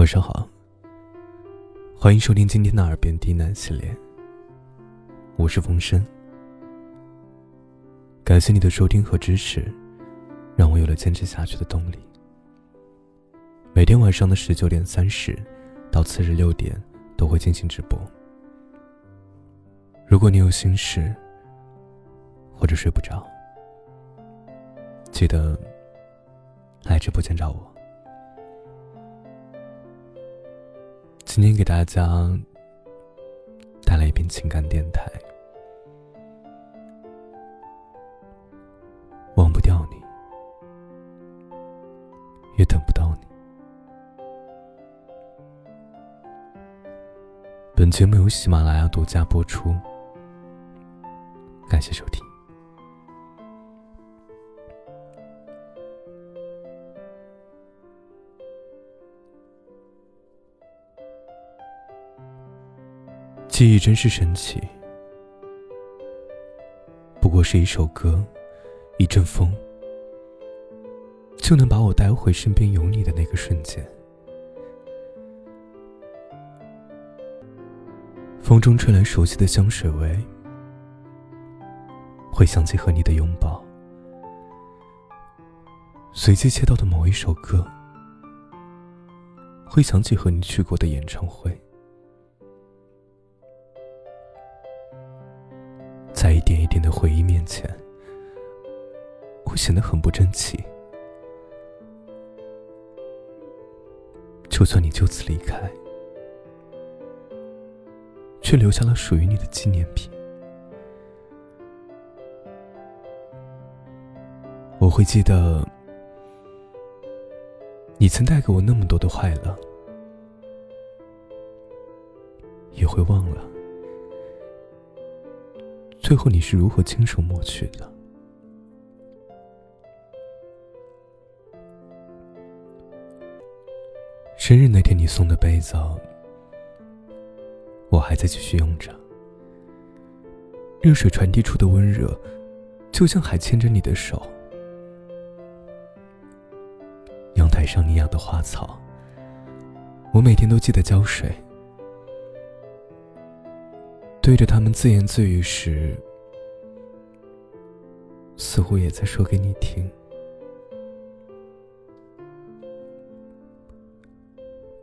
晚上好，欢迎收听今天的耳边低喃系列。我是风声，感谢你的收听和支持，让我有了坚持下去的动力。每天晚上的十九点三十到次日六点都会进行直播。如果你有心事或者睡不着，记得来直播间找我。今天给大家带来一篇情感电台。忘不掉你，也等不到你。本节目由喜马拉雅独家播出，感谢收听。记忆真是神奇，不过是一首歌，一阵风，就能把我带回身边有你的那个瞬间。风中吹来熟悉的香水味，会想起和你的拥抱；随机切到的某一首歌，会想起和你去过的演唱会。点一点的回忆面前，我显得很不争气。就算你就此离开，却留下了属于你的纪念品，我会记得你曾带给我那么多的快乐，也会忘了。最后你是如何亲手抹去的？生日那天你送的杯子，我还在继续用着。热水传递出的温热，就像还牵着你的手。阳台上你养的花草，我每天都记得浇水。对着他们自言自语时，似乎也在说给你听。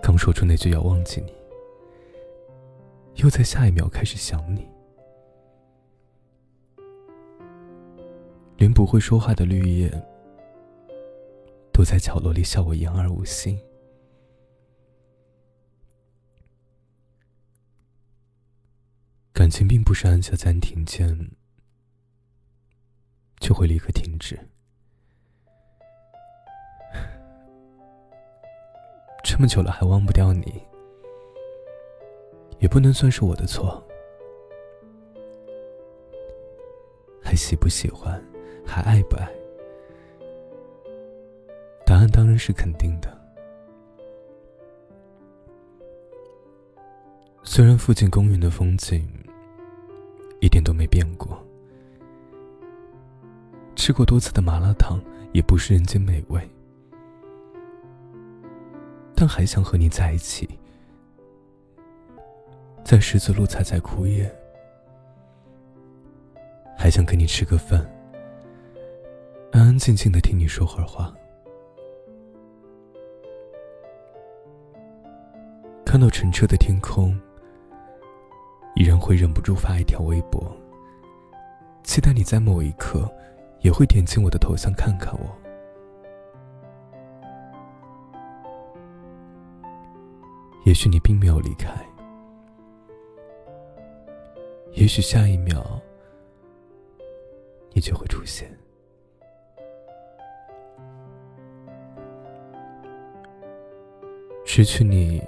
刚说出那句要忘记你，又在下一秒开始想你。连不会说话的绿叶，都在角落里笑我言而无信。感情并不是按下暂停键就会立刻停止，这么久了还忘不掉你，也不能算是我的错。还喜不喜欢，还爱不爱？答案当然是肯定的。虽然附近公园的风景。一点都没变过。吃过多次的麻辣烫也不是人间美味，但还想和你在一起，在十字路踩踩枯叶，还想跟你吃个饭，安安静静的听你说会儿话。看到澄澈的天空。依然会忍不住发一条微博，期待你在某一刻也会点进我的头像看看我。也许你并没有离开，也许下一秒你就会出现。失去你，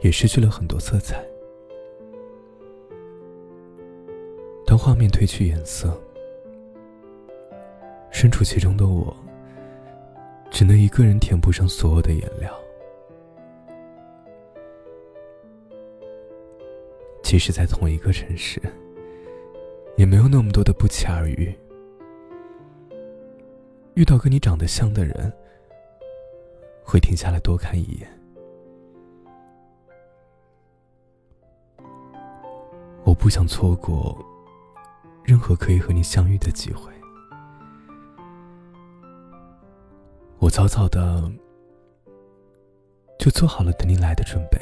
也失去了很多色彩。画面褪去颜色，身处其中的我，只能一个人填补上所有的颜料。即使在同一个城市，也没有那么多的不期而遇。遇到跟你长得像的人，会停下来多看一眼。我不想错过任何可以和你相遇的机会。我早早的就做好了等你来的准备，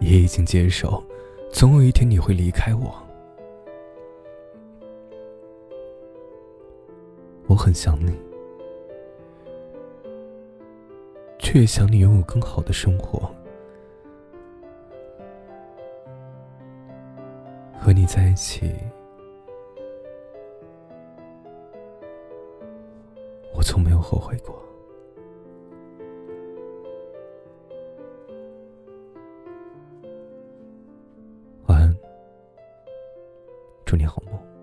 也已经接受，总有一天你会离开我。我很想你，却也想你拥有更好的生活。和你在一起我从没有后悔过。晚安祝你好梦。